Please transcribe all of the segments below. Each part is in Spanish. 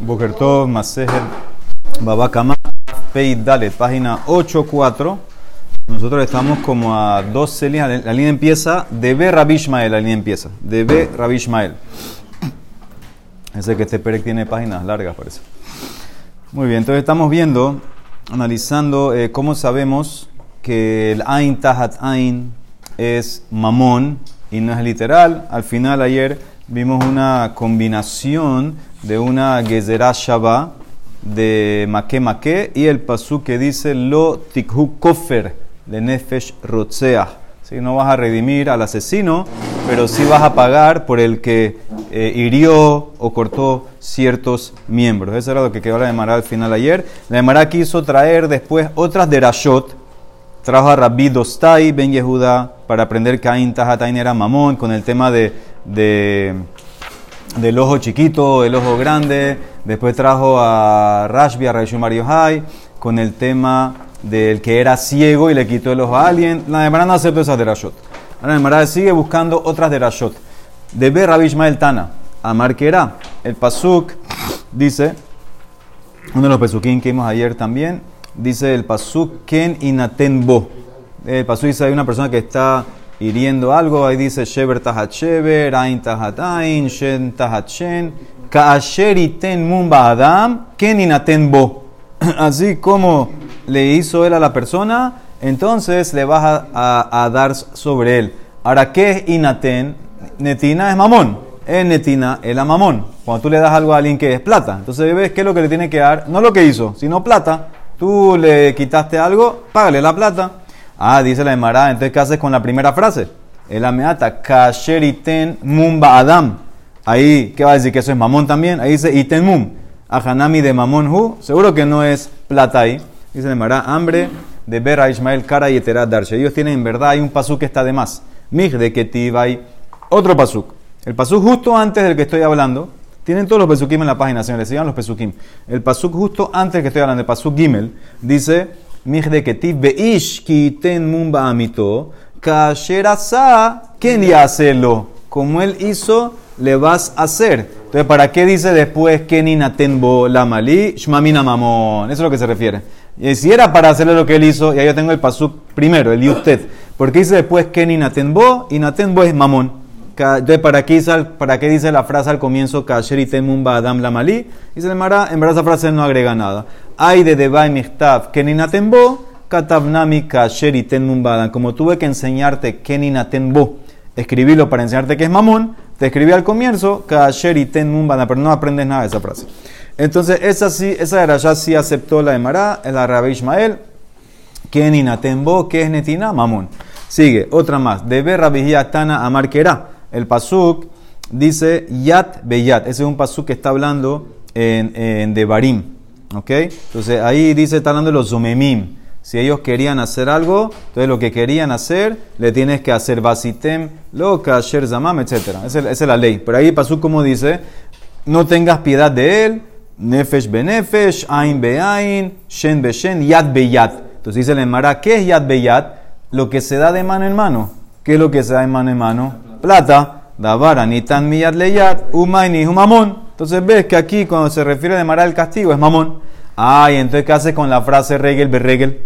Bokertov, Masejet, Babakama, Pei Dalet, página 8.4. Nosotros estamos como a 12 líneas. La línea empieza de B. Rabbi Ishmael, la línea empieza. De B. Rabbi Ishmael. Ese que este Perec tiene páginas largas, parece. Muy bien, entonces estamos viendo, analizando eh, cómo sabemos que el Ain Tahat Ain es mamón y no es literal. Al final, ayer vimos una combinación de una Gezerah Shabbat de Make Make y el pasú que dice Lo Tikhu Kofer de Nefesh Rotzeah. ¿Sí? No vas a redimir al asesino, pero sí vas a pagar por el que eh, hirió o cortó ciertos miembros. Eso era lo que quedó la Emara al final ayer. La Emara quiso traer después otras de Rashot. Trajo a Rabbi Dostai Ben Yehuda para aprender que Ain Tahatain era mamón con el tema de, de del ojo chiquito, el ojo grande. Después trajo a Rashbi, a Raishu Mario Hay, con el tema del que era ciego y le quitó el ojo a alguien. La Gemara no aceptó esas de Rashot. Ahora la Gemara sigue buscando otras de Rashot. De ver Rabbi Ishmael Tana, que era. El Pasuk dice, uno de los Pesukim que vimos ayer también, dice el Pasuk Ken Inatenbo. El Pasuk dice, hay una persona que está hiriendo algo, ahí dice Sheber Tahat Sheber, Ain Tahat Ain, Shen Tahat Shen, Kaasher Iten Mumba Adam, Ken Inaten Bo. Así como le hizo él a la persona, entonces le vas a, a, dar sobre él. Ahora, ¿qué es Inaten? Netina es mamón. Es netina, es la mamón. Cuando tú le das algo a alguien que es plata. Entonces ves qué es lo que le tiene que dar. No lo que hizo, sino plata. Tú le quitaste algo, págale la plata. Ah, dice la Emara, entonces ¿qué haces con la primera frase? El ameata, kasheriten mumba adam. Ahí, ¿qué va a decir? Que eso es mamón también. Ahí dice iten mum. Ajanami de mamón hu. Seguro que no es plata ahí. Dice la Emara, hambre de ver a Ismael cara y etera darshe. Ellos tienen en verdad, hay un pasuk que está de más. Mij de ketiva hay otro pasuk. El pasuk justo antes del que estoy hablando. Tienen todos los pesukim en la página, señores. Sigan los pesukim. El pasuk justo antes del que estoy hablando, el pasuk gimel, dice Mijde ketiv beish kiten mumba amito, kasherasa, ¿quién ya hacerlo? Como él hizo, le vas a hacer. Entonces, ¿para qué dice después Kenina tenbo la malí, shmamina mamón? Eso es lo que se refiere. Y si era para hacerle lo que él hizo, ya yo tengo el pasuk primero, el y usted. Porque dice después Kenina tenbo, y natenbo es mamón. Entonces, ¿para qué, dice, ¿para qué dice la frase al comienzo Kasheri temumba adam la malí? Dice el Mara, en verdad esa frase no agrega nada. Ay de Debay Michtav Kenina Tembo, Katabnami Kasheri Tenmumbadan. Como tuve que enseñarte Kenina Tembo, escribirlo para enseñarte que es mamón, te escribí al comienzo Kasheri Tenmumbadan, pero no aprendes nada de esa frase. Entonces, esa sí, esa era ya sí aceptó la de Mará, la Rabbi Ishmael. Kenina Tembo, que es Netina, mamón. Sigue, otra más. Debe Rabbi Tana Amarquera. El pasuk dice Yat Beyat. Ese es un pasuk que está hablando en, en Devarim. ¿Ok? Entonces ahí dice, está hablando de los zomemim. Si ellos querían hacer algo, entonces lo que querían hacer, le tienes que hacer basitem, lo kasher zamam, etc. Esa es la ley. Pero ahí pasó como dice, no tengas piedad de él, nefesh benefesh, ain beain, shen beshen, yad beyat. Entonces dice el Emara, ¿qué es yad beyat? Lo que se da de mano en mano. ¿Qué es lo que se da de mano en mano? Plata. Davara, ni tan miyad leyat, umayni humamon. Entonces ves que aquí cuando se refiere a Mara el castigo es mamón. Ay, entonces ¿qué haces con la frase regel, berregel?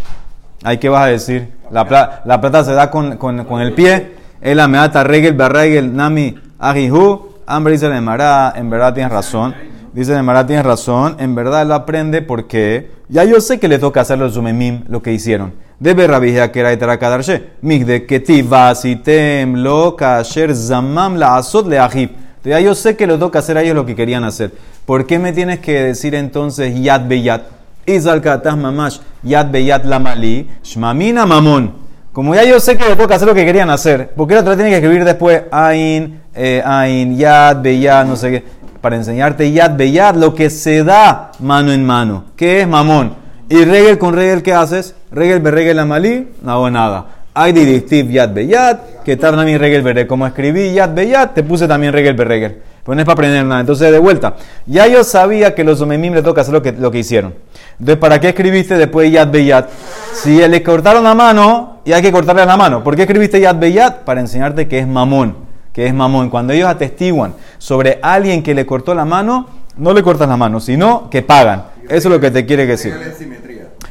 Ay, ¿qué vas a decir? La, plata se da con, con, el pie. El ameata regel, berregel, nami, ajihu. Hambre dice de Mara, en verdad tienes razón. Dice de Mara, tienes razón. En verdad él aprende porque ya yo sé que le toca hacer los zumemim, lo que hicieron. Debe rabijea que era etarakadarche. Mig de ketivasitem lo kasher zamam la asot le ajib. Ya yo sé que lo toca hacer a ellos lo que querían hacer. ¿Por qué me tienes que decir entonces yad beyat? Izal katah mamash yad beyat lamali shmamina mamón. Como ya yo sé que le toca hacer lo que querían hacer, ¿por qué la otra tiene que escribir después ain, eh, ain, yad, beyat, no sé qué? Para enseñarte yad, beyat, lo que se da mano en mano. ¿Qué es mamón? Y regel con regel, ¿qué haces? Regel, berregel, amalí, no hago nada. Hay dirictiv yad beyat, que tarda mi regel berregel. Como escribí yad beyat, te puse también regel berregel. Pues no es para aprender nada. Entonces, de vuelta. Ya yo sabía que los omemim le toca hacer lo que, lo que hicieron. Entonces, ¿para qué escribiste después yad beyat? Si le cortaron la mano, y hay que cortarle la mano. ¿Por qué escribiste yad beyat? Para enseñarte que es mamón. Que es mamón. Cuando ellos atestiguan sobre alguien que le cortó la mano, no le cortas la mano, sino que pagan. Eso es lo que te quiere decir.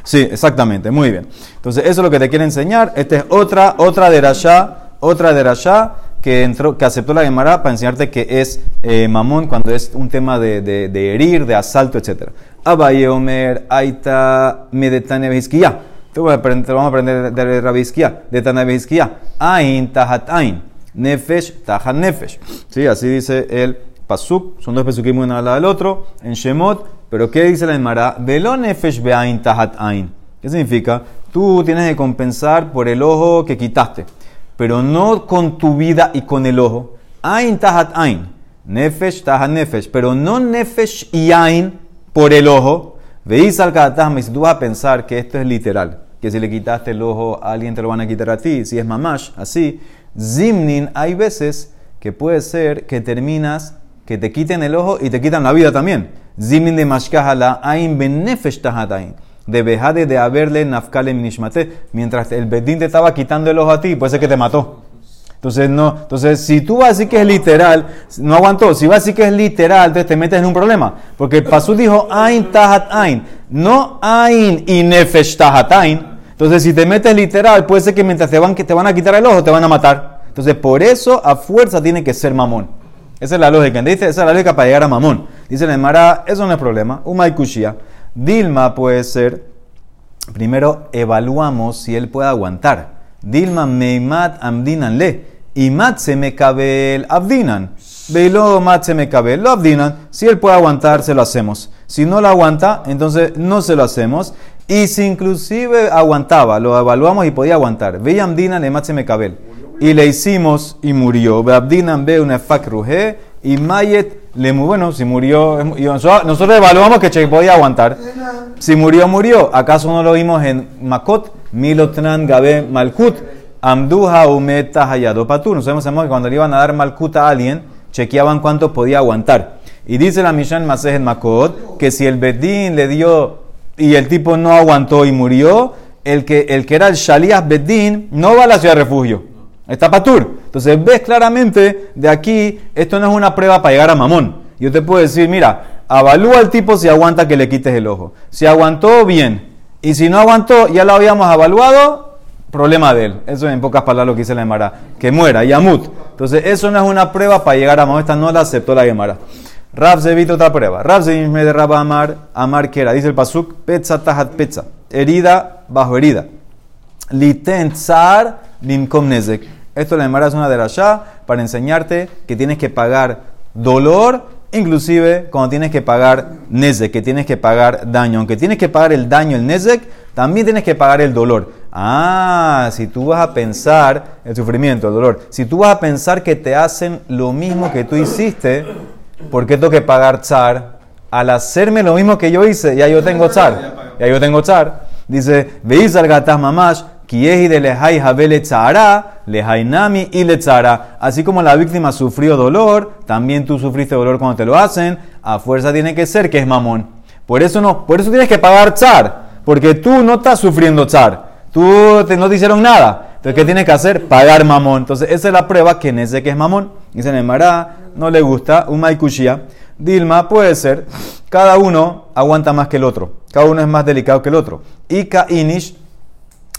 Sí, exactamente, muy bien. Entonces, eso es lo que te quiere enseñar. Esta es otra, otra de Rasha, otra de Rasha que, entró, que aceptó la Gemara para enseñarte que es eh, mamón cuando es un tema de, de, herir, de asalto, etc. Abaye Omer, Aita, Medetane Vizquia. Te vamos a aprender de Rabizquia, de Tane Vizquia. Ain, Tahat Ain. Nefesh, Tahat Nefesh. Sí, así dice el Pasuk. Son dos Pasukim uno al lado del otro. En Shemot. Pero ¿qué dice la Gemara? Velo Nefesh Beain Tahat Ain. ¿Qué significa? Tú tienes que compensar por el ojo que quitaste pero no con tu vida y con el ojo. Ain tahat ain, nefesh tahat nefesh, pero no nefesh y ain por el ojo. Veis al y si tú vas a pensar que esto es literal, que si le quitaste el ojo a alguien te lo van a quitar a ti, si es mamash, así. Zimnin, hay veces que puede ser que terminas, que te quiten el ojo y te quitan la vida también. Zimnin de mashkahala ain ben nefesh tahat ain de Bejade de haberle nafkale nishmate, mientras el bedín te estaba quitando el ojo a ti, puede ser que te mató. Entonces, no, entonces, si tú vas a decir que es literal, no aguantó. Si vas a decir que es literal, entonces te metes en un problema. Porque Pasú dijo Ain Tahat Ain, no Ain y Nefesh Tahat Ain. Entonces, si te metes literal, puede ser que mientras te van, que te van a quitar el ojo, te van a matar. Entonces, por eso a fuerza tiene que ser mamón. Esa es la lógica. Dice, esa es la lógica para llegar a mamón. Dice el Mara, eso no es problema. Kushia. Dilma puede ser, primero evaluamos si él puede aguantar. Dilma meimat amdinan le. Y mat se me el abdinan. Veilo mat se me lo abdinan. Si él puede aguantar, se lo hacemos. Si no lo aguanta, entonces no se lo hacemos. Y si inclusive aguantaba, lo evaluamos y podía aguantar. Ve amdinan le mat se me Y le hicimos y murió. Una y mayet le bueno, si murió, nosotros evaluamos que Che podía aguantar. Si murió, murió. ¿Acaso no lo vimos en Makot? Milotran Gabe Malkut. Amduha Umeta Hayado Patu. Nosotros sabemos que cuando le iban a dar Malkut a alguien, chequeaban cuánto podía aguantar. Y dice la Mishan Masej en Makot que si el Bedín le dio y el tipo no aguantó y murió, el que, el que era el Shalias Bedín no va a la ciudad de refugio. Está patur. Entonces ves claramente de aquí, esto no es una prueba para llegar a mamón. Yo te puedo decir, mira, avalúa al tipo si aguanta que le quites el ojo. Si aguantó, bien. Y si no aguantó, ya lo habíamos evaluado, problema de él. Eso en pocas palabras lo que dice la Gemara. Que muera, yamut. Entonces eso no es una prueba para llegar a mamón. Esta no la aceptó la Gemara. Rav se otra prueba. Rav se me derraba amar, amar que era. Dice el pasuk, petza tahat petza. Herida bajo herida. Liten tsar bimkom nezek. Esto la Gemara es una de allá para enseñarte que tienes que pagar dolor, inclusive cuando tienes que pagar nezek, que tienes que pagar daño. Aunque tienes que pagar el daño, el nezek, también tienes que pagar el dolor. Ah, si tú vas a pensar, el sufrimiento, el dolor, si tú vas a pensar que te hacen lo mismo que tú hiciste, ¿por qué tengo que pagar tsar? Al hacerme lo mismo que yo hice, ya yo tengo tsar. Ya yo tengo tsar. Dice, veis al gataz mamash, de lehai habele lehainami y lechara. Así como la víctima sufrió dolor, también tú sufriste dolor cuando te lo hacen, a fuerza tiene que ser que es mamón. Por eso no, por eso tienes que pagar tzar, porque tú no estás sufriendo tzar. Tú no te hicieron nada. Entonces, ¿qué tienes que hacer? Pagar mamón. Entonces, esa es la prueba que en ese que es mamón. Dice Nemara, no le gusta, un maikushia. Dilma puede ser, cada uno aguanta más que el otro. Cada uno es más delicado que el otro. Ika inish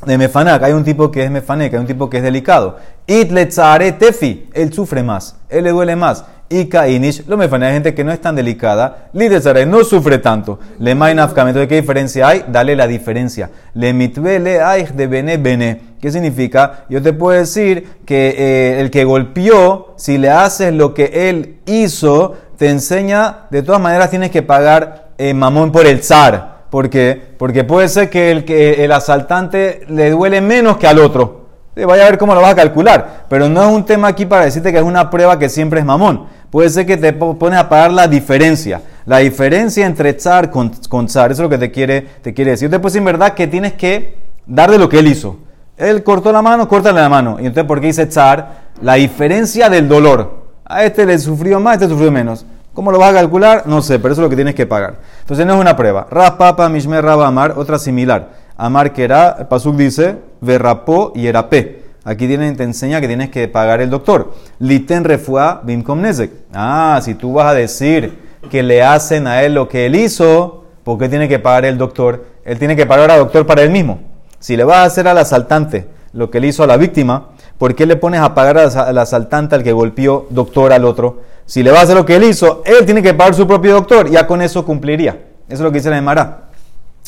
de Mefanak, hay un tipo que es Mefanek, hay un tipo que es delicado. Itlezare tefi, él sufre más, él le duele más. Y Kainish, lo Mefanek, hay gente que no es tan delicada. Litzare no sufre tanto. Le Mainafkam, entonces, ¿qué diferencia hay? Dale la diferencia. Le mitvele aich de bene bene. ¿Qué significa? Yo te puedo decir que eh, el que golpeó, si le haces lo que él hizo, te enseña, de todas maneras tienes que pagar eh, mamón por el zar. ¿Por qué? Porque puede ser que el, que el asaltante le duele menos que al otro. Vaya a ver cómo lo vas a calcular. Pero no es un tema aquí para decirte que es una prueba que siempre es mamón. Puede ser que te pones a pagar la diferencia. La diferencia entre tzar con, con tzar. Eso es lo que te quiere, te quiere decir. Después, en verdad, que tienes que dar de lo que él hizo. Él cortó la mano, córtale la mano. Y entonces, ¿por qué dice tzar? La diferencia del dolor. A este le sufrió más, a este sufrió menos. ¿Cómo lo vas a calcular? No sé, pero eso es lo que tienes que pagar. Entonces no es una prueba. Rapapa, Mishmer, Raba, Amar, otra similar. Amar que era, el Pasuk dice, Verrapó y Erapé. Aquí te enseña que tienes que pagar el doctor. Liten refua bimkom nezek. Ah, si tú vas a decir que le hacen a él lo que él hizo, ¿por qué tiene que pagar el doctor? Él tiene que pagar al doctor para él mismo. Si le vas a hacer al asaltante lo que le hizo a la víctima, ¿por qué le pones a pagar al asaltante al que golpeó doctor al otro? Si le va a hacer lo que él hizo, él tiene que pagar su propio doctor, ya con eso cumpliría. Eso es lo que dice la Emara.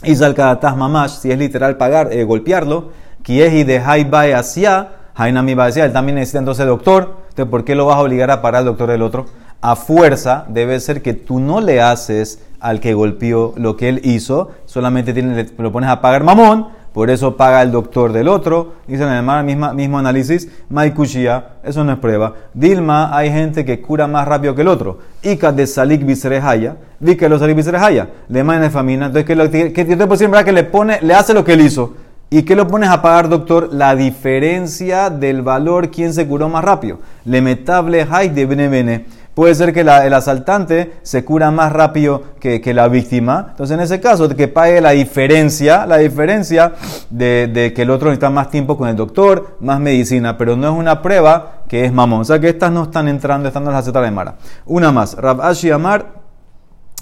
Y salkadataz mamash, si es literal pagar, eh, golpearlo, y de haibai hacia, hainami hacia, él también necesita entonces doctor, entonces ¿por qué lo vas a obligar a pagar al doctor del otro? A fuerza debe ser que tú no le haces al que golpeó lo que él hizo, solamente tiene, lo pones a pagar mamón, por eso paga el doctor del otro. Dice en el mismo, mismo análisis, Maikushia, eso no es prueba. Dilma, hay gente que cura más rápido que el otro. Ika de salik visrehaya, vi que lo salik visrehaya, le de famina. Entonces, que, que, que que le pone, le hace lo que él hizo. ¿Y qué lo pones a pagar, doctor? La diferencia del valor, quién se curó más rápido. Le metable hay de bene puede ser que el asaltante se cura más rápido que, la víctima. Entonces, en ese caso, que pague la diferencia, la diferencia de, que el otro necesita más tiempo con el doctor, más medicina, pero no es una prueba que es mamón. O sea que estas no están entrando, están en la zeta de Mara. Una más, Rab Ashi Amar,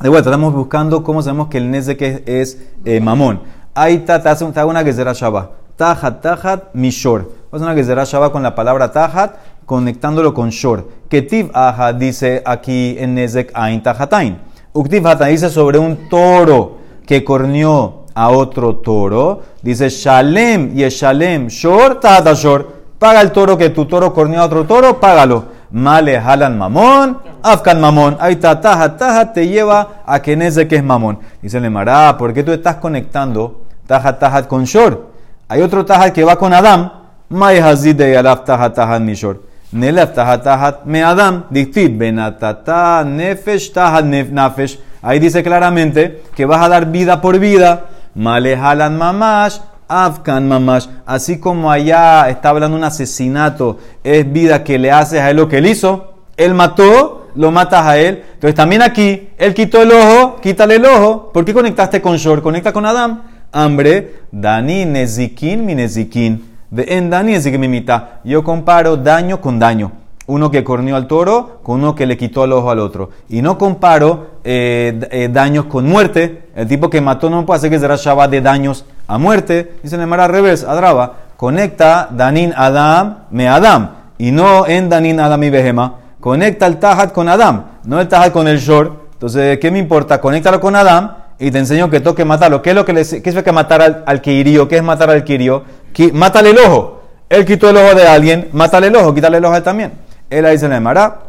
de vuelta, estamos buscando cómo sabemos que el Nezek es, es eh, mamón. Ahí está, te hace una que será Shabbat. Tajat, tajat, mishor. Es una que será Shabbat con la palabra tajat conectándolo con shor. Ketiv aja dice aquí en Nezek Ain Tahatain. Uktiv Hata dice sobre un toro que corneó a otro toro. Dice Shalem y Shalem Shor Tahata Shor. Paga el toro que tu toro corneó a otro toro, págalo. Male halan mamón, afkan mamón. Ahí está, taja, taja, te lleva a que Nezek es mamón. Dice le mará, ¿por qué tú estás conectando taja, taja con shor? Hay otro taja que va con Adam. May hazid de alaf taja, taja. Nelef tahat me adam, benatata nefesh tahat nafesh. Ahí dice claramente que vas a dar vida por vida. Malehalan mamash, afkan mamash. Así como allá está hablando un asesinato, es vida que le haces a él lo que él hizo. Él mató, lo matas a él. Entonces también aquí, él quitó el ojo, quítale el ojo. ¿Por qué conectaste con Shor? Conecta con Adam. Hambre, Dani, Nezikin, mi Nezikin. De en Dani es que me imita. Yo comparo daño con daño. Uno que corneó al toro con uno que le quitó el ojo al otro. Y no comparo eh, eh, daños con muerte. El tipo que mató no puede hacer que será Shabbat de daños a muerte. Dice el al revés, Adraba. Conecta Danin Adam me Adam. Y no en Danin Adam y Behema. Conecta el Tahat con Adam. No el Tahat con el Shor. Entonces, ¿qué me importa? Conéctalo con Adam y te enseño que toque matarlo. ¿Qué es lo que, le, qué es lo que matar al, al hirió? ¿Qué es matar al hirió? Mátale el ojo. Él quitó el ojo de alguien, mátale el ojo, quítale el ojo a él también. Él ahí dice en el Mará,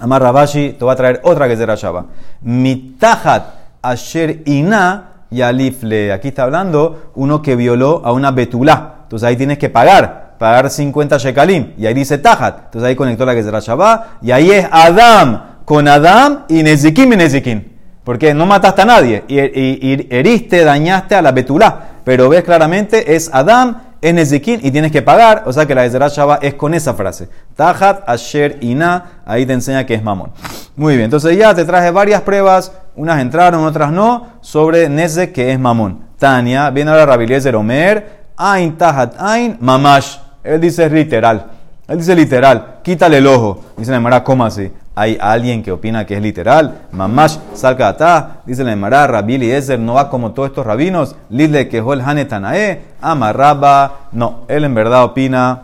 Amar Rabashi, te va a traer otra que será Shaba. Mitahat asher ina yalifle. Aquí está hablando uno que violó a una betulá. Entonces ahí tienes que pagar, pagar 50 shekalim. Y ahí dice Tahat. Entonces ahí conectó la que será Shabbat. Y ahí es Adam con Adam y Nezikim y Nezikim. Porque no mataste a nadie y, heriste, dañaste a la betulá. Pero ves claramente, es Adam, en Ezequiel y tienes que pagar. O sea que la Ezra Shaba es con esa frase. Tahat, Asher, Ina. Ahí te enseña que es mamón. Muy bien, entonces ya te traje varias pruebas. Unas entraron, otras no. Sobre Nezek, que es mamón. Tania, viene ahora de Omer. Ain, Tahat, Ain, Mamash. Él dice literal. Él dice literal. Quítale el ojo. Dice la ¿cómo así? Hay alguien que opina que es literal. Mamash salkata, dice la Emara, Rabbi Eliezer no va como todos estos rabinos. Lidle quejó el Hanetanae, amarraba. No, él en verdad opina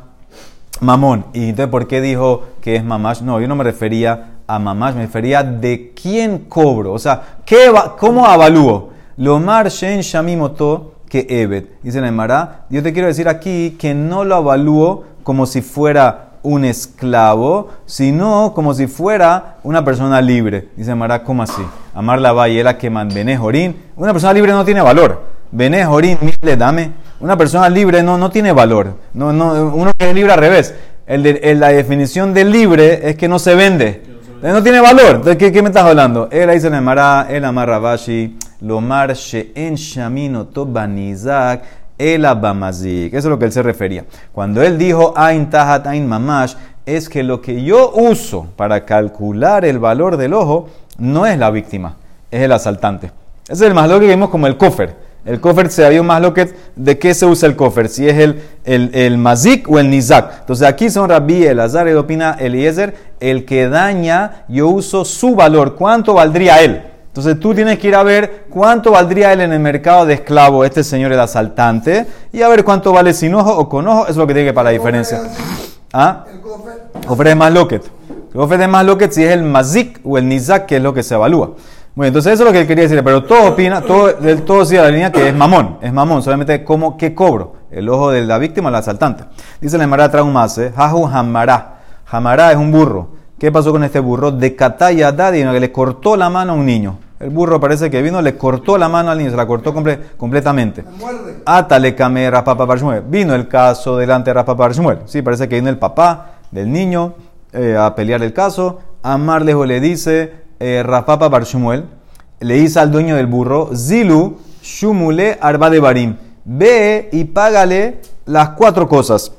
mamón. ¿Y entonces por qué dijo que es mamash? No, yo no me refería a mamash, me refería de quién cobro. O sea, ¿qué ¿cómo avalúo? Lomar Shen Shamimoto que Evet. Dice la Emara, yo te quiero decir aquí que no lo avalúo como si fuera un esclavo, sino como si fuera una persona libre. Dice Mara, ¿cómo así? Amar la la que man Jorín. Una persona libre no tiene valor. Bene Jorín, le dame. Una persona libre no, no tiene valor. No, no, uno que es libre al revés. El de, la definición de libre es que no se vende. No tiene valor. ¿De qué, me estás hablando? Él dice Mara, el amarra Lomar en Shamino Tobanizak el abamazik. Eso es lo que él se refería. Cuando él dijo Ain Tahat Ain Mamash, es que lo que yo uso para calcular el valor del ojo no es la víctima, es el asaltante. Ese es el más lo que vimos como el cofer. El kofer se había más lo que de qué se usa el kofer, si es el, el, el mazik o el nizak. Entonces aquí son Rabbi Elazar, y opina Eliezer, el que daña, yo uso su valor. ¿Cuánto valdría él? Entonces tú tienes que ir a ver cuánto valdría él en el mercado de esclavo, este señor el asaltante, y a ver cuánto vale sin ojo o con ojo, eso es lo que tiene que para la diferencia. ¿Ah? Es más loquet. Es más loquet si es el mazik o el nizak, que es lo que se evalúa. Bueno, entonces eso es lo que él quería decir, pero todo opina, todo, del todo sigue la línea que es mamón, es mamón, solamente como qué cobro, el ojo de la víctima o el asaltante. Dice la Emara Traumase, Jaju Hamará, Hamará es un burro. ¿Qué pasó con este burro? De Kataya Dadi, que le cortó la mano a un niño. El burro parece que vino, le cortó la mano al niño, se la cortó completamente. Atale Kame Rapapa Barshmuel. Vino el caso delante de Rapapa Barshmuel. Sí, parece que vino el papá del niño eh, a pelear el caso. Amarlejo le dice, eh, Rafapa Bar le dice al dueño del burro, Zilu Shumule Arba de Barim, ve y págale las cuatro cosas.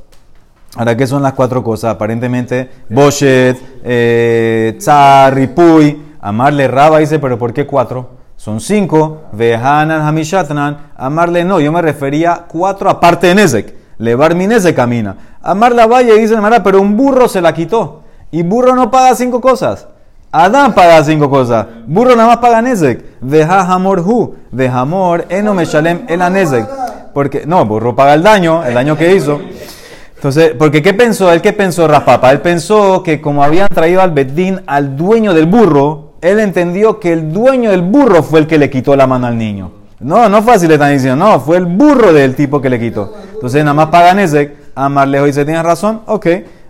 Ahora, ¿qué son las cuatro cosas? Aparentemente, Boshet, eh, Tzar, Ripuy, Amarle Raba dice, pero ¿por qué cuatro? Son cinco. Vehanan Hamishatnan. Amarle no, yo me refería cuatro aparte de Nezek. Levar mi Nezek camina. Amarle a Valle dice, pero un burro se la quitó. Y burro no paga cinco cosas. Adán paga cinco cosas. Burro nada más paga Nezek. Veja hamor hu. Vejamor eno meshalem el Nezek. Porque, no, burro paga el daño, el daño que hizo. Entonces, porque ¿qué pensó? Él qué pensó Raspapa. Él pensó que como habían traído al Bedín al dueño del burro, él entendió que el dueño del burro fue el que le quitó la mano al niño. No, no así le están diciendo, no, fue el burro del tipo que le quitó. Entonces, nada más paga Nezek. Amarlejo dice, ¿tienes razón? Ok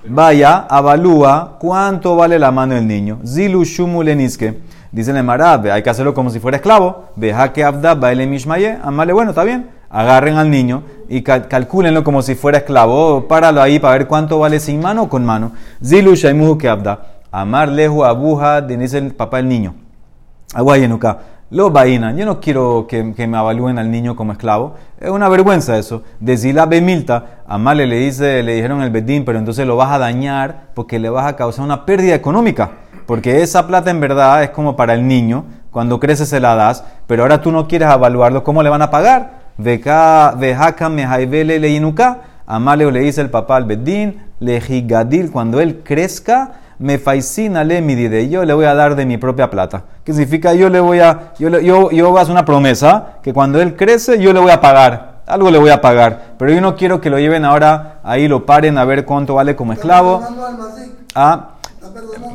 vaya, avalúa cuánto vale la mano del niño. Zilu shumuleniske. Dice el hay que hacerlo como si fuera esclavo. Veja que abda baile mishmaye. Amale, bueno, está bien. Agarren al niño y calculenlo como si fuera esclavo. Páralo ahí para ver cuánto vale sin mano o con mano. Zilu shaimuhu que abda. Amar lehu abuja, dice el papá del niño. Aguayenuka. Lo vaina, yo no quiero que, me avalúen al niño como esclavo. Es una vergüenza eso. De Zila Bemilta, a Male le, dice, le dijeron el Bedín, pero entonces lo vas a dañar porque le vas a causar una pérdida económica. Porque esa plata en verdad es como para el niño, cuando crece se la das, pero ahora tú no quieres avaluarlo, ¿cómo le van a pagar? Amaleo le dice el papá al Bedín, lejigadil, cuando él crezca, me faicina le mi de yo le voy a dar de mi propia plata. ¿Qué significa? Yo le voy a, yo, yo, yo voy a hacer una promesa que cuando él crece yo le voy a pagar. Algo le voy a pagar. Pero yo no quiero que lo lleven ahora ahí, lo paren a ver cuánto vale como esclavo. Ah,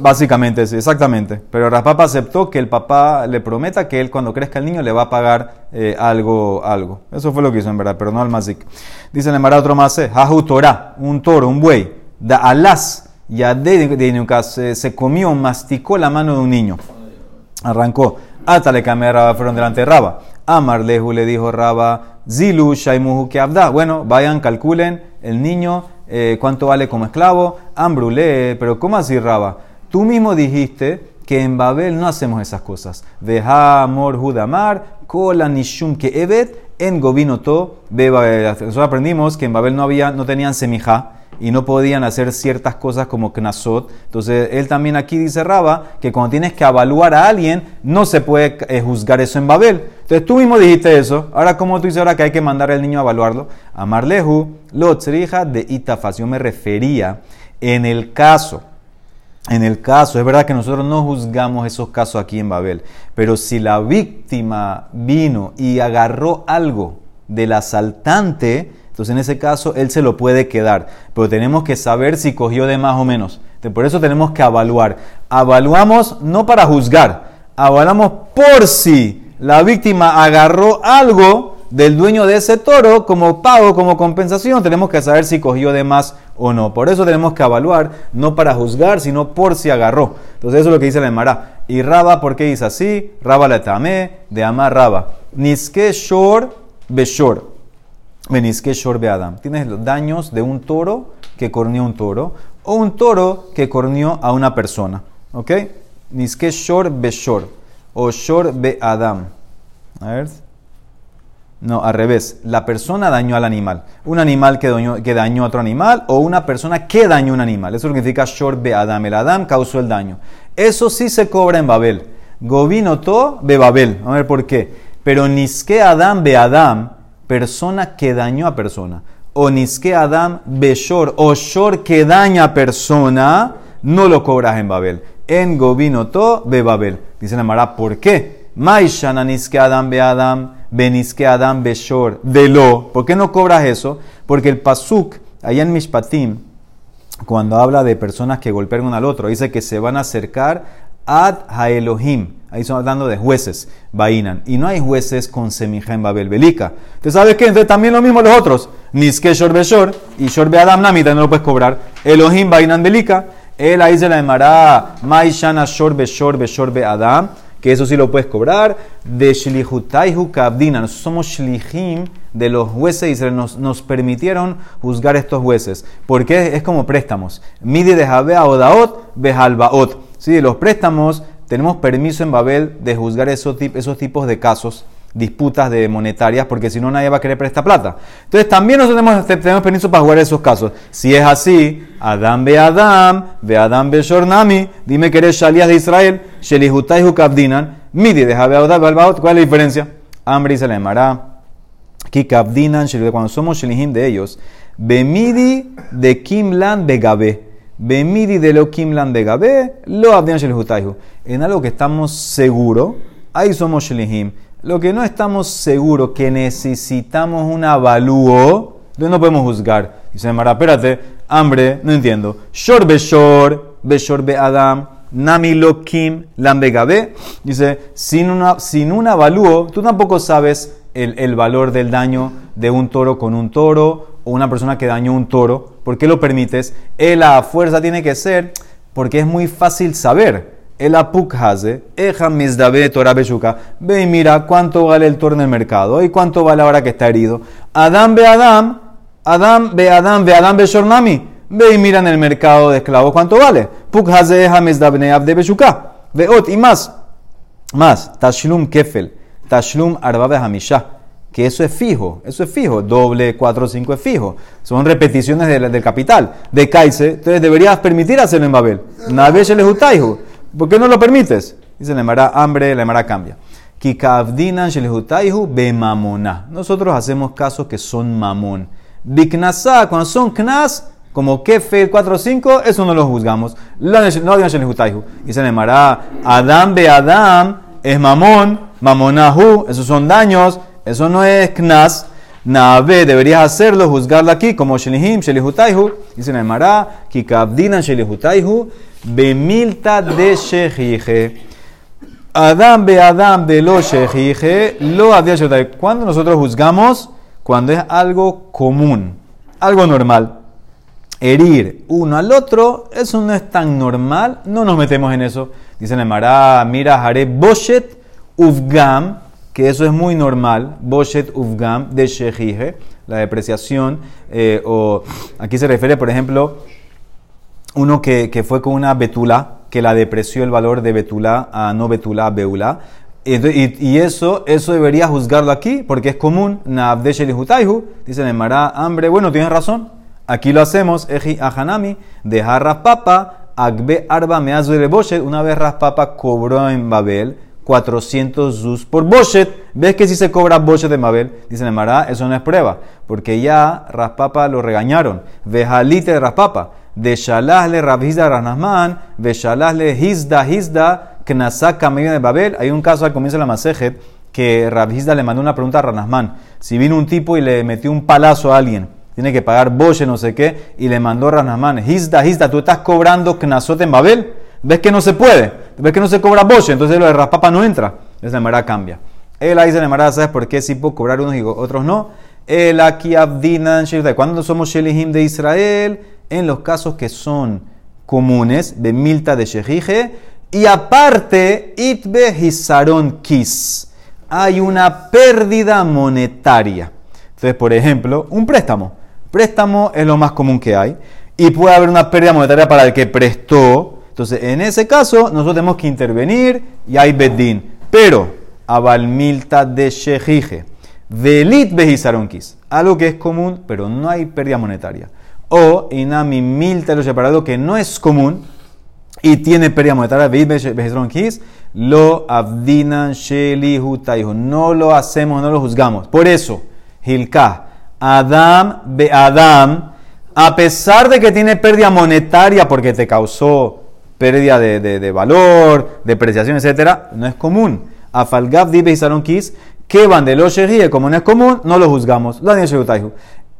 básicamente, sí, exactamente. Pero Raspapa aceptó que el papá le prometa que él cuando crezca el niño le va a pagar eh, algo, algo. Eso fue lo que hizo en verdad, pero no al mazik. Dice en el otro más, Jahu Torah, un toro, un buey, da alas ya de, se, comió, masticó la mano de un niño. Arrancó. Atale Raba fueron delante de Raba. Amarlehu le dijo Raba, Zilu Shaimuhu abda. Bueno, vayan, calculen el niño, eh, cuánto vale como esclavo. Ambrule, pero ¿cómo así Raba? Tú mismo dijiste que en Babel no hacemos esas cosas. Veja amor judamar, kola nishum que evet, en gobinoto, beba. Nosotros aprendimos que en Babel no había, no tenían semija y no podían hacer ciertas cosas como Knasot. Entonces, él también aquí dice Raba que cuando tienes que evaluar a alguien, no se puede eh, juzgar eso en Babel. Entonces, tú mismo dijiste eso. Ahora, ¿cómo tú dices ahora que hay que mandar al niño a evaluarlo? Amarlehu, lo de Itafas. Yo me refería en el caso. En el caso, es verdad que nosotros no juzgamos esos casos aquí en Babel, pero si la víctima vino y agarró algo del asaltante, entonces en ese caso él se lo puede quedar, pero tenemos que saber si cogió de más o menos. por eso tenemos que evaluar. Evaluamos no para juzgar, evaluamos por si la víctima agarró algo del dueño de ese toro como pago, como compensación. Tenemos que saber si cogió de más o no. Por eso tenemos que evaluar, no para juzgar, sino por si agarró. Entonces eso es lo que dice la Emara. Y Raba, ¿por qué dice así? Raba la tamé, de amar Raba. Niske shor beshor. Menisque Shor Adam. Tienes los daños de un toro que corneó un toro o un toro que corneó a una persona. ¿Ok? Niske Shor Beshor o Shor Be Adam. A ver. No, al revés. La persona dañó al animal. Un animal que dañó, que dañó a otro animal o una persona que dañó a un animal. Eso significa Shor Be Adam. El Adam causó el daño. Eso sí se cobra en Babel. Govino to be Babel. A ver por qué. Pero Niske Adam be Adam, persona que dañó a persona. O Niske Adam be Shor, o Shor que daña a persona, no lo cobras en Babel. En Gobinoto be Babel. Dice la Mara, ¿por qué? Maishana Niske Adam be Adam, Beniske Adam be Shor, de lo. ¿Por qué no cobras eso? Porque el Pasuk, allá en Mishpatim, cuando habla de personas que golpean uno al otro, dice que se van a acercar ad Elohim. Ahí estamos hablando de jueces, Bainan. Y no hay jueces con semija en Babel Belica. ¿Entonces sabes qué? Entonces también lo mismo los otros. Niske Shor Beshor y Shor Be Adam Namita no lo puedes cobrar. Elohim Bainan Belica. Él ahí se la llamará Maishana Shor Beshor Beshor Be Adam. Que eso sí lo puedes cobrar. De Shlihutaihu Kabdina. Nosotros somos Shlihim de los jueces y nos, nos permitieron juzgar estos jueces. Porque es como préstamos. Midi de Jabea Odaot Behalbaot. Sí, los préstamos tenemos permiso en Babel de juzgar esos, tipos de casos, disputas de monetarias, porque si no nadie va a querer prestar plata. Entonces también nosotros tenemos, permiso para jugar esos casos. Si es así, Adam be Adam, ve Adam be Shornami, dime que eres Shalias de Israel, Shelihutai Hukabdinan, Midi, deja ¿cuál es la diferencia? Hambre y se le llamará. Kikabdinan, cuando somos Shelihim de ellos, Bemidi de Kimlan Begabe. Bemidi de lo Kimlan Begabe, lo Abdian en algo que estamos seguros, ahí somos Shlihim. Lo que no estamos seguros, que necesitamos un avalúo, no podemos juzgar. Dice Mara, espérate, hambre, no entiendo. Shor Beshor, Beshor Be Adam, Nami Lokim, Lambegabe. Dice, sin, una, sin un avalúo, tú tampoco sabes el, el, valor del daño de un toro con un toro o una persona que dañó un toro. ¿Por qué lo permites? la fuerza tiene que ser porque es muy fácil saber el apukhaze, eja misdabe Torah. Ve y mira cuánto vale el toro en el mercado y cuánto vale ahora que está herido. Adam be Adam, Adam be Adam be Adam be Shornami. Ve y mira en el mercado de esclavos cuánto vale. Pukhaze eja misdabe abde. Ve ot y más. Más, tashlum kefel, tashlum arbabe hamisha. Que eso es fijo, eso es fijo. Doble, cuatro, cinco es fijo. Son repeticiones del, capital. De Kaise, entonces deberías permitir hacerlo en Babel. ¿Por qué no lo permites? Dice, le mará hambre, le mará cambia. Nosotros hacemos casos que son mamón. Biknasa, cuando son knas, como kefe 4 o 5, eso no lo juzgamos. No digan shelehutaihu. Dice, le mará Adam be Adam es mamón, mamonahu, esos son daños, eso no es knas. Nabe, deberías hacerlo, juzgarlo aquí como shelihim, shelihutaihu. Dice, le mará kikavdinan shelehutaihu Bemilta de Shejije. Adam be Adam de lo Shejije. Lo había Cuando nosotros juzgamos, cuando es algo común, algo normal, herir uno al otro, eso no es tan normal, no nos metemos en eso. Dice Nemara, mira, haré Boshet Ufgam, que eso es muy normal, Boshet Ufgam de Shejije, la depreciación, eh, o aquí se refiere, por ejemplo, uno que, que, fue con una betula, que la depreció el valor de betula a no betula a beula. Y, y, eso, eso debería juzgarlo aquí, porque es común. Dice Nemara, hambre. Bueno, tienes razón. Aquí lo hacemos. Eji ahanami, dejar raspapa, agbe arba boshet. Una vez raspapa cobró en Babel 400 zuz por boshet. ¿Ves que si se cobra boshet en Babel? Dice Nemara, eso no es prueba, porque ya raspapa lo regañaron. Vejalite de raspapa de Shalah le Rabhizda Ranasman, de Shalah le Hizda Hizda, Knasaka medio de Babel. Hay un caso al comienzo de la Masejet que Rabhizda le mandó una pregunta a Ranasman. Si vino un tipo y le metió un palazo a alguien, tiene que pagar boche, no sé qué, y le mandó Ranasman, Hizda Hizda, tú estás cobrando Knasot en Babel. ¿Ves que no se puede? ¿Ves que no se cobra boche? Entonces lo de Raspapa no entra. Entonces la cambia. Él ahí dice la ¿sabes por qué sí puedo cobrar unos y otros no? El aquí abdinan, cuando somos Shelihim de Israel, en los casos que son comunes, de Milta de Shejije, y aparte, Itbe Hisaron Kis. Hay una pérdida monetaria. Entonces, por ejemplo, un préstamo. Préstamo es lo más común que hay. Y puede haber una pérdida monetaria para el que prestó. Entonces, en ese caso, nosotros tenemos que intervenir y hay Bedín. Pero, Abal Milta de Shejije. Velit Behisaron Kis. Algo que es común, pero no hay pérdida monetaria o inami mil lo separado, que no es común, y tiene pérdida monetaria, lo abdinan sheli No lo hacemos, no lo juzgamos. Por eso, Hilka, Adam be Adam, a pesar de que tiene pérdida monetaria porque te causó pérdida de, de, valor, depreciación, etcétera, no es común. Afalgab dibe y kis, que van de los como no es común, no lo juzgamos.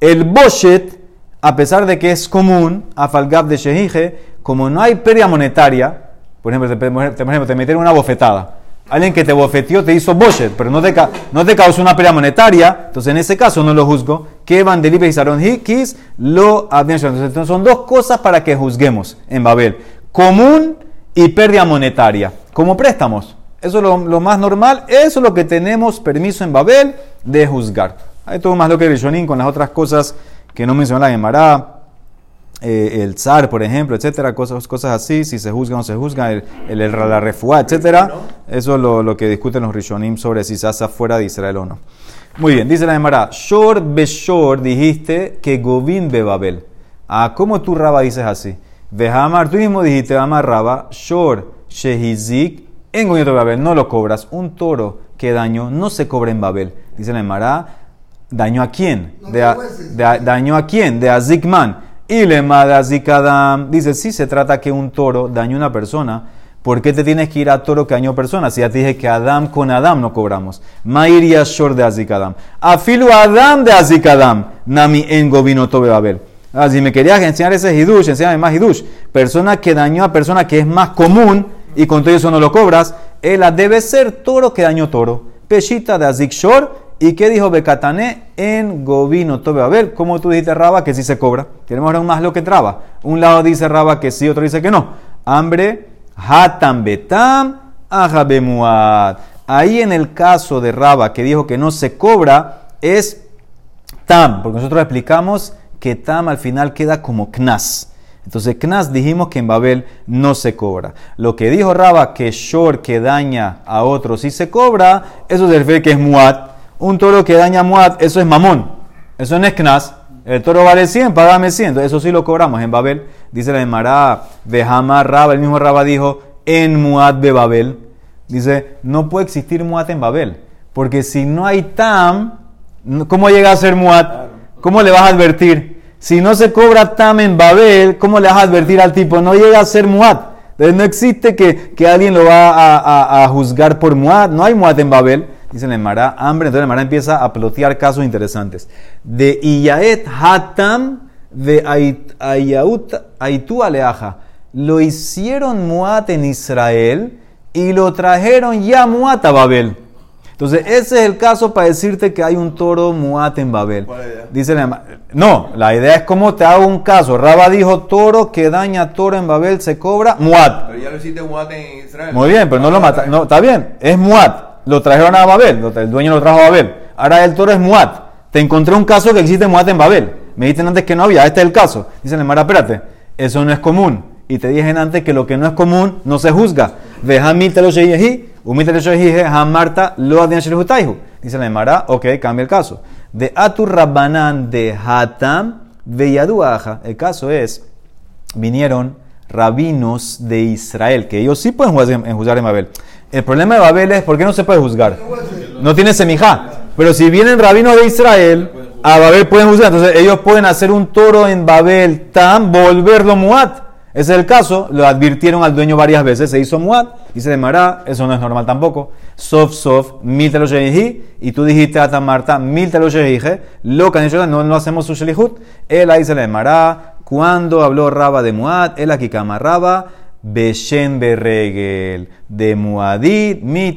El boshet, a pesar de que es común, afalgab de shehije, como no hay pérdida monetaria, por ejemplo, te, te metieron una bofetada. Alguien que te bofeteó te hizo boshet, pero no te, no te causó una pérdida monetaria, entonces en ese caso no lo juzgo. Que van de y Saron Hikis lo Entonces son dos cosas para que juzguemos en Babel: común y pérdida monetaria, como préstamos. Eso es lo, más normal, eso es lo que tenemos permiso en Babel de juzgar. Hay todo más lo que Rishonim con las otras cosas que no mencionó la Gemara, eh, el zar, por ejemplo, etcétera, cosas, cosas así, si se juzga o no se juzga, el, el, la refuá, etcétera. Eso es lo, lo, que discuten los Rishonim sobre si se hace fuera de Israel o no. Muy bien, dice la Gemara, Shor Beshor dijiste que Govin Babel. Ah, ¿cómo tú, Raba, dices así? Vehamar, tú mismo dijiste, Amar Raba, Shor Shehizik, en Govin Babel, no lo cobras. Un toro que daño no se cobra en Babel. Dice la Gemara, ¿daño a quién? De, de, ¿Daño a quién? De Azikman. Y le Zikadam dice, si se trata que un toro dañó a una persona, ¿por qué te tienes que ir a toro que dañó persona? Si ya te dije que Adam con Adam no cobramos. Mairia Shor de Azikadam. Afilu Adam de Azikadam. Nami en Gobino Tobe Babel. Ah, si me querías enseñar ese hidush, enséñame más hidush. Persona que dañó a persona que es más común y con todo eso no lo cobras, ella debe ser toro que dañó toro. Peshita de Azik Shor ¿Y qué dijo Becatané en Govino Tobe ver ¿Cómo tú dijiste Raba que sí se cobra? Tenemos ahora más lo que traba. Un lado dice Raba que sí, otro dice que no. Hambre, Hatam Betam, Ajabemuad. Ahí en el caso de Raba que dijo que no se cobra es Tam, porque nosotros explicamos que Tam al final queda como Knas. Entonces, Knas dijimos que en Babel no se cobra. Lo que dijo Raba que Shor que daña a otros sí se cobra, eso se refiere que es Muad un toro que daña muad, eso es mamón. Eso no es knas. El toro vale 100, pagame 100. Eso sí lo cobramos en Babel. Dice la de Mará, Behama Raba, el mismo Raba dijo, en muad de Babel. Dice, no puede existir muad en Babel. Porque si no hay tam, ¿cómo llega a ser muad? ¿Cómo le vas a advertir? Si no se cobra tam en Babel, ¿cómo le vas a advertir al tipo? No llega a ser muad. Entonces no existe que, que alguien lo va a, a, juzgar por muad. No hay muad en Babel. Dice la Emara, hambre. Entonces la Emara empieza a plotear casos interesantes. De Iyaet Hatam de Aitu Aleaja. Lo hicieron Muat en Israel y lo trajeron ya Muat a Babel. Entonces, ese es el caso para decirte que hay un toro muat en Babel. Dice la, no, la idea es cómo te hago un caso. Raba dijo toro que daña toro en Babel se cobra muat. Pero ya lo hiciste muat en Israel. Muy bien, pero no lo mata. No, está bien, es muat lo trajeron a Babel, el dueño lo trajo a Babel. Ahora el toro es Muat. Te encontré un caso que existe Muat en Babel. Me dijiste antes que no había, este es el caso. Dice Mara, espérate, eso no es común. Y te dije antes que lo que no es común no se juzga. Veja mil lo umil lo Marta lo Dice la Mara, ok, cambia el caso. De Atur Rabbanan de Hatam Veyaduaja. El caso es, vinieron rabinos de Israel, que ellos sí pueden juzgar en Babel. El problema de Babel es, ¿por qué no se puede juzgar? No tiene semijá. Pero si vienen rabinos de Israel, a Babel pueden juzgar. Entonces ellos pueden hacer un toro en Babel, tan, volverlo muat. Ese es el caso. Lo advirtieron al dueño varias veces. Se hizo muat y se demará. Eso no es normal tampoco. Sof, sof, mil Y tú dijiste a Marta, mil Lo que han no, no hacemos su shelihut. Él ahí se le demará. Cuando habló Raba de muat, él aquí Raba Beshen Berregel, de Muadid, mi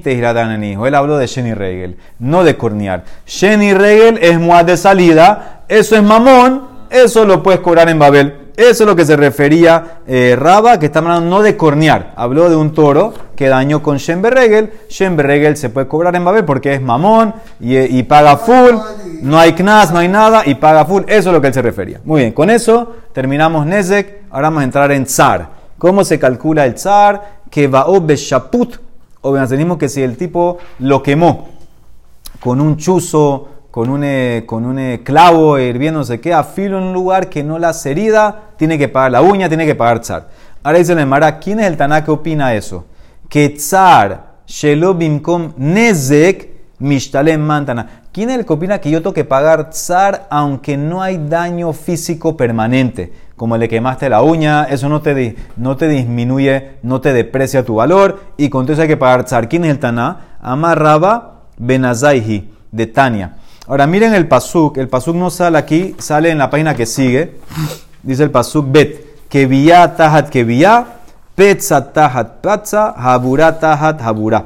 hijo. Él habló de Shen y Regel, no de cornear. Shen y Regel es Muad de salida, eso es mamón, eso lo puedes cobrar en Babel. Eso es lo que se refería eh, Raba, que está hablando no de cornear. Habló de un toro que dañó con Shen Berregel. Shen Berregel se puede cobrar en Babel porque es mamón y, paga full. No hay knas, no hay nada y paga full. Eso es lo que él se refería. Muy bien, con eso terminamos Nezek. Ahora vamos a entrar en Zar. ¿Cómo se calcula el zar? Que va shaput. O que si el tipo lo quemó con un chuzo, con un, eh, con un eh, clavo hirviendo, no sé qué, afilo en un lugar que no la herida, tiene que pagar la uña, tiene que pagar zar. Ahora dice la Emara, ¿quién es el Taná que opina eso? Que tzar shelo bimkom nezek mishtalem mantana. ¿Quién es el que opina que yo tengo que pagar tzar aunque no hay daño físico permanente? Como le quemaste la uña, eso no te, no te disminuye, no te deprecia tu valor y con eso hay que pagar tzar. ¿Quién es el Taná? Amarraba Benazaihi de Tania. Ahora miren el pasuk, el pasuk no sale aquí, sale en la página que sigue. Dice el pasuk bet, vía tahat vía, petza tahat patza, habura tahat habura.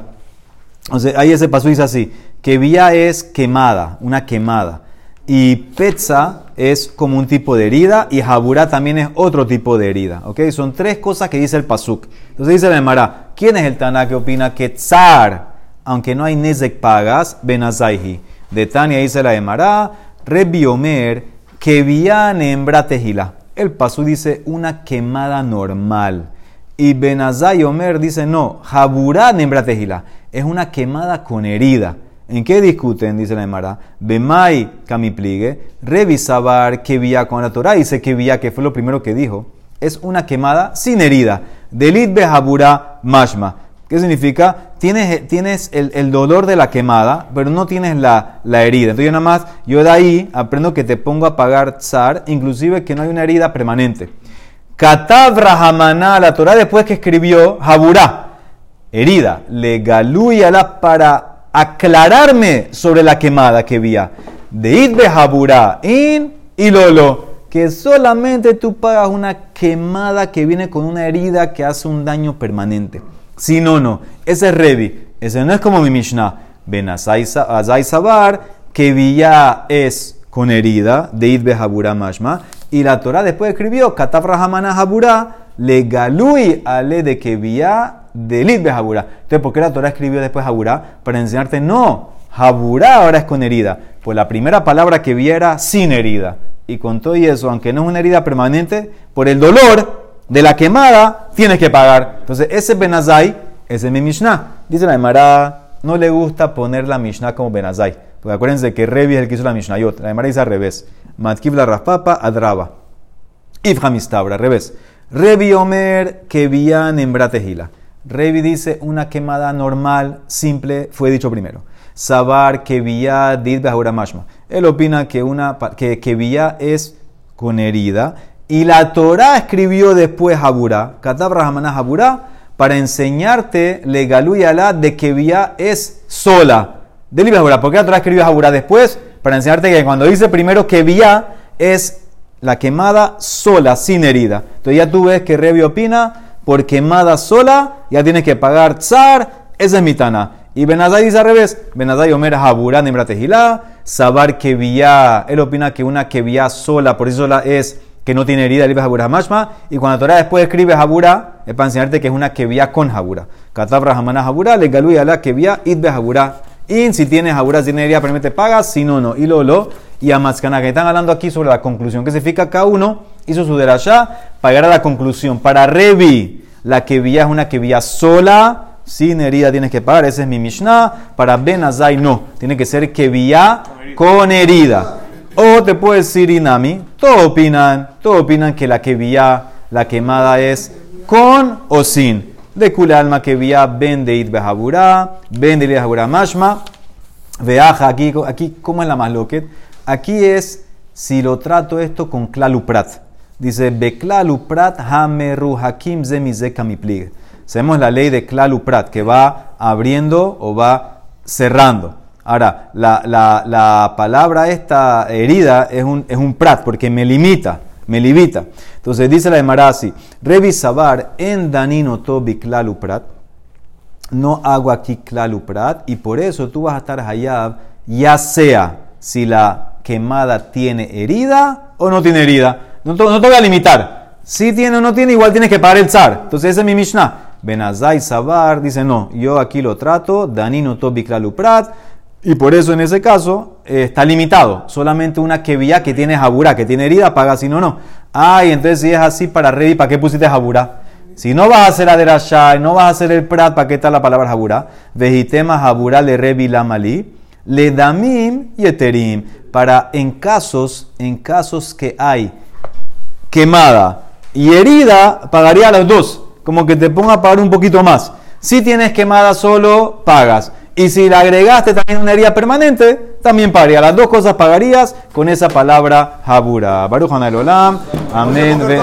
Entonces, ahí ese paso dice así, vía es quemada, una quemada. Y petza es como un tipo de herida y jabura también es otro tipo de herida. ¿ok? Son tres cosas que dice el pasuk. Entonces dice la Emara, ¿quién es el Taná que opina que tzar, aunque no hay nezek pagas, benazaihi? De Tania dice la Emara, Rebi Omer, que vía nembra tejila. El pasuk dice una quemada normal. Y Benazai Omer dice, no, Jaburá nembra tejila. Es una quemada con herida. ¿En qué discuten? Dice la Emara. Bemai Kamipligue, revisabar que vía con la Torah. Dice que vía, que fue lo primero que dijo. Es una quemada sin herida. Delit Behabura Mashma. ¿Qué significa? Tienes, el, dolor de la quemada, pero no tienes la, herida. Entonces yo nada más, yo de ahí aprendo que te pongo a pagar tzar, inclusive que no hay una herida permanente. Katav Rahamana, la Torah después que escribió Jaburá, herida, le galuyala para aclararme sobre la quemada que vía. De Idbe Jaburá, in y lolo, que solamente tú pagas una quemada que viene con una herida que hace un daño permanente. No, no, ese es Revi, ese no es como mi Mishnah. Ben Azai Sabar, que vía es con herida, de Idbe Jaburá Mashma, y la Torah después escribió, Katav Rahamana Jaburá, le galui ale de que vía de Idbe Jaburá. Entonces, ¿por qué la Torah escribió después Jaburá? Para enseñarte, no, Jaburá ahora es con herida. Pues la primera palabra que vi era sin herida. Y con todo y eso, aunque no es una herida permanente, por el dolor de la quemada, tienes que pagar. Entonces, ese Benazai, ese es mi Mishnah. Dice la Emara, no le gusta poner la Mishnah como Benazai. Porque acuérdense que Revi es el que hizo la Mishnayot. La Emara dice al revés. Matkiv la raspapa adraba. Ifhamistabra, al revés. Revi Omer que vian en bratejila. Revi dice una quemada normal, simple, fue dicho primero. Sabar vía did mashma. Él opina que una que, vía es con herida. Y la Torah escribió después Haburá, Katab Rahamana Haburá, para enseñarte legalú y alá de que vía es sola. De Haburá. ¿Por qué la Torah escribió Haburá después? Para enseñarte que cuando dice primero que vía es la quemada sola, sin herida. Entonces ya tú ves que Revi opina, por quemada sola, ya tienes que pagar tzar, esa es mitana. Y Benazai dice al revés, Benazai Omer Haburá Nembra Tejilá, Sabar vía, él opina que una vía sola, por eso sola es que no tiene herida, libre Haburá Mashma, y cuando la Torah después escribe Haburá, es para enseñarte que es una que vía con Haburá. Katabra Hamana Haburá, le galú y que vía, idbe Haburá. Y si tienes Haburá, si tienes herida, permite pagas, si no, no. Y Lolo y Amatzkana, que están hablando aquí sobre la conclusión. ¿Qué significa? Cada uno hizo su derashá para llegar a la conclusión. Para Revi, la que vía es una que vía sola, sin herida tienes que pagar, ese es mi Mishnah. Para Ben Azai no, tiene que ser que vía con herida. O te puedo decir Inami, todos opinan, todos opinan que la que vía, la quemada es con o sin. De kula alma que vía ben de it behabura, ben de it behabura mashma. Veaja, aquí, aquí, ¿cómo es la masloquet? Aquí es si lo trato esto con klaluprat. Dice, beklaluprat hameru hakim zemizeka miplig. Sabemos la ley de klaluprat, que va abriendo o va cerrando. Ahora, la, la, la palabra esta herida es un, es un prat, porque me limita, me limita. Entonces dice la de Marasi, revisabar en danino tobi klaluprat, no hago aquí klaluprat, y por eso tú vas a estar hayab, ya sea si la quemada tiene herida o no tiene herida. No te, no te voy a limitar. Si tiene o no tiene, igual tienes que pagar el zar. Entonces ese es mi Mishnah. Benazai Sabar dice, no, yo aquí lo trato, Danino Tobi Klaluprat, y por eso en ese caso eh, está limitado. Solamente una kevía que tiene jabura, que tiene herida, paga, si no, no. Ay, entonces si es así para Revi, ¿para qué pusiste jabura? Si no vas a hacer aderashá no vas a hacer el prat, ¿para qué está la palabra jabura? Vejitema jabura le revi la malí, le damim y eterim. Para en casos, en casos que hay quemada y herida, pagaría las dos. Como que te ponga a pagar un poquito más. Si tienes quemada solo, pagas. Y si le agregaste también una herida permanente, también pagaría. Las dos cosas pagarías con esa palabra habura. Baruch Olam. Amén.